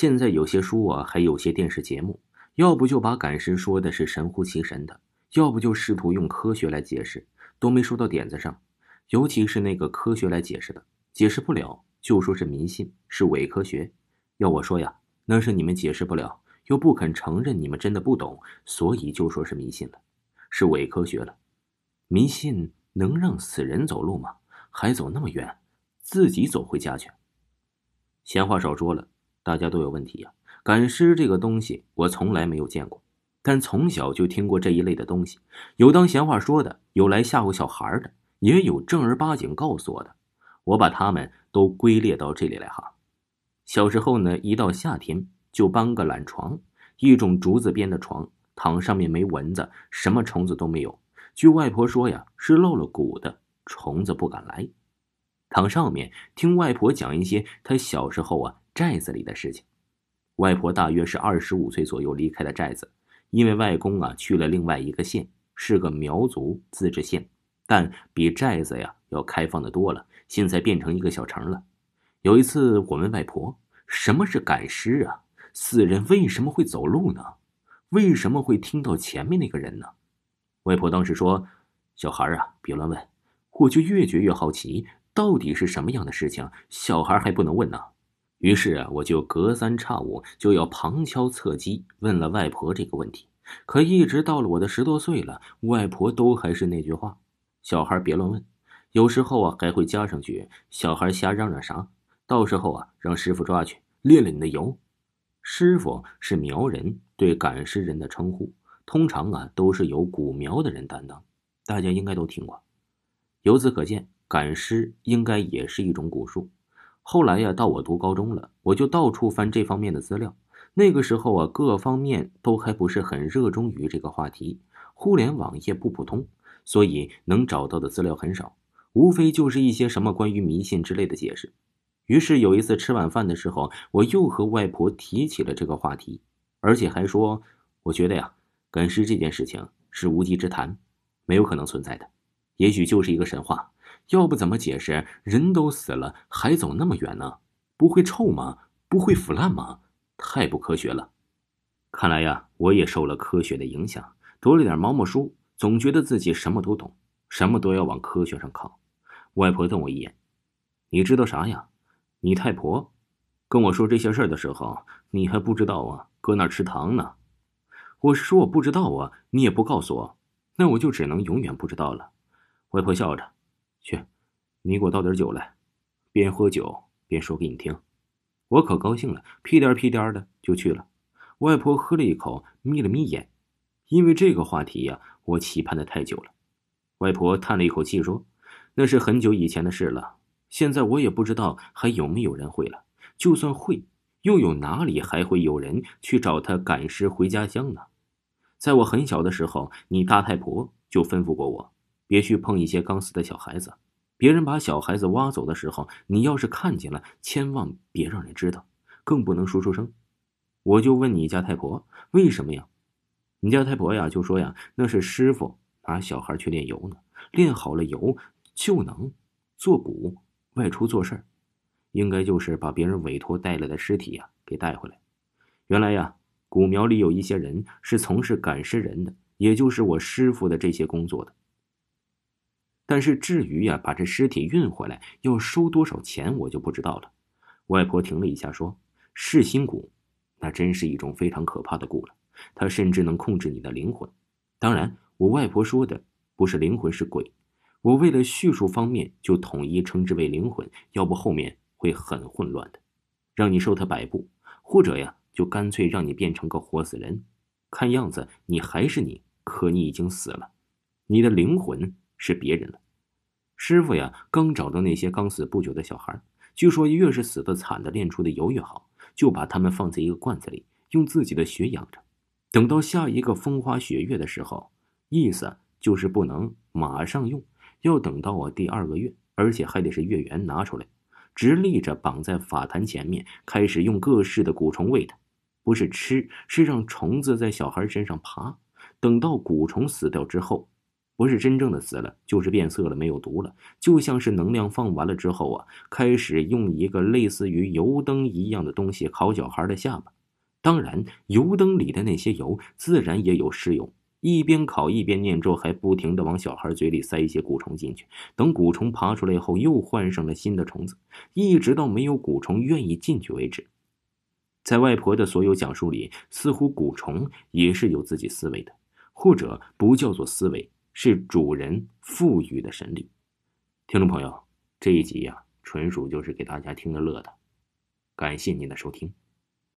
现在有些书啊，还有些电视节目，要不就把赶尸说的是神乎其神的，要不就试图用科学来解释，都没说到点子上。尤其是那个科学来解释的，解释不了就说是迷信，是伪科学。要我说呀，那是你们解释不了，又不肯承认你们真的不懂，所以就说是迷信了，是伪科学了。迷信能让死人走路吗？还走那么远，自己走回家去？闲话少说了，大家都有问题呀。赶尸这个东西，我从来没有见过，但从小就听过这一类的东西。有当闲话说的，有来吓唬小孩的，也有正儿八经告诉我的。我把他们都归列到这里来哈。小时候呢，一到夏天就搬个懒床，一种竹子编的床，躺上面没蚊子，什么虫子都没有。据外婆说呀，是露了骨的，虫子不敢来。躺上面听外婆讲一些她小时候啊寨子里的事情。外婆大约是二十五岁左右离开了寨子，因为外公啊去了另外一个县，是个苗族自治县，但比寨子呀要开放的多了。现在变成一个小城了。有一次我问外婆：“什么是赶尸啊？死人为什么会走路呢？为什么会听到前面那个人呢？”外婆当时说：“小孩啊，别乱问。”我就越觉越好奇。到底是什么样的事情？小孩还不能问呢。于是啊，我就隔三差五就要旁敲侧击问了外婆这个问题。可一直到了我的十多岁了，外婆都还是那句话：“小孩别乱问。”有时候啊，还会加上句：“小孩瞎嚷嚷啥？到时候啊，让师傅抓去练练你的油。”师傅是苗人对赶尸人的称呼，通常啊都是由古苗的人担当。大家应该都听过。由此可见。赶尸应该也是一种蛊术。后来呀，到我读高中了，我就到处翻这方面的资料。那个时候啊，各方面都还不是很热衷于这个话题，互联网也不普通，所以能找到的资料很少，无非就是一些什么关于迷信之类的解释。于是有一次吃晚饭的时候，我又和外婆提起了这个话题，而且还说，我觉得呀，赶尸这件事情是无稽之谈，没有可能存在的，也许就是一个神话。要不怎么解释？人都死了，还走那么远呢？不会臭吗？不会腐烂吗？太不科学了！看来呀，我也受了科学的影响，读了点毛毛书，总觉得自己什么都懂，什么都要往科学上靠。外婆瞪我一眼：“你知道啥呀？你太婆跟我说这些事儿的时候，你还不知道啊？搁那吃糖呢。”我是说我不知道啊，你也不告诉我，那我就只能永远不知道了。外婆笑着。去，你给我倒点酒来，边喝酒边说给你听。我可高兴了，屁颠屁颠的就去了。外婆喝了一口，眯了眯眼，因为这个话题呀，我期盼的太久了。外婆叹了一口气说：“那是很久以前的事了，现在我也不知道还有没有人会了。就算会，又有哪里还会有人去找他赶尸回家乡呢？在我很小的时候，你大太婆就吩咐过我。”别去碰一些刚死的小孩子，别人把小孩子挖走的时候，你要是看见了，千万别让人知道，更不能说出声。我就问你家太婆为什么呀？你家太婆呀就说呀，那是师傅拿小孩去炼油呢，炼好了油就能做蛊，外出做事儿，应该就是把别人委托带来的尸体呀给带回来。原来呀，古苗里有一些人是从事赶尸人的，也就是我师傅的这些工作的。但是至于呀，把这尸体运回来要收多少钱，我就不知道了。外婆停了一下，说：“噬心蛊，那真是一种非常可怕的蛊了。它甚至能控制你的灵魂。当然，我外婆说的不是灵魂，是鬼。我为了叙述方面，就统一称之为灵魂，要不后面会很混乱的。让你受它摆布，或者呀，就干脆让你变成个活死人。看样子你还是你，可你已经死了，你的灵魂。”是别人了，师傅呀，刚找到那些刚死不久的小孩，据说越是死的惨的，炼出的油越好，就把他们放在一个罐子里，用自己的血养着。等到下一个风花雪月的时候，意思就是不能马上用，要等到我第二个月，而且还得是月圆拿出来，直立着绑在法坛前面，开始用各式的蛊虫喂它。不是吃，是让虫子在小孩身上爬。等到蛊虫死掉之后，不是真正的死了，就是变色了，没有毒了，就像是能量放完了之后啊，开始用一个类似于油灯一样的东西烤小孩的下巴。当然，油灯里的那些油自然也有尸油。一边烤一边念咒，还不停的往小孩嘴里塞一些蛊虫进去。等蛊虫爬出来后，又换上了新的虫子，一直到没有蛊虫愿意进去为止。在外婆的所有讲述里，似乎蛊虫也是有自己思维的，或者不叫做思维，是主人赋予的神力。听众朋友，这一集呀，纯属就是给大家听个乐的，感谢您的收听。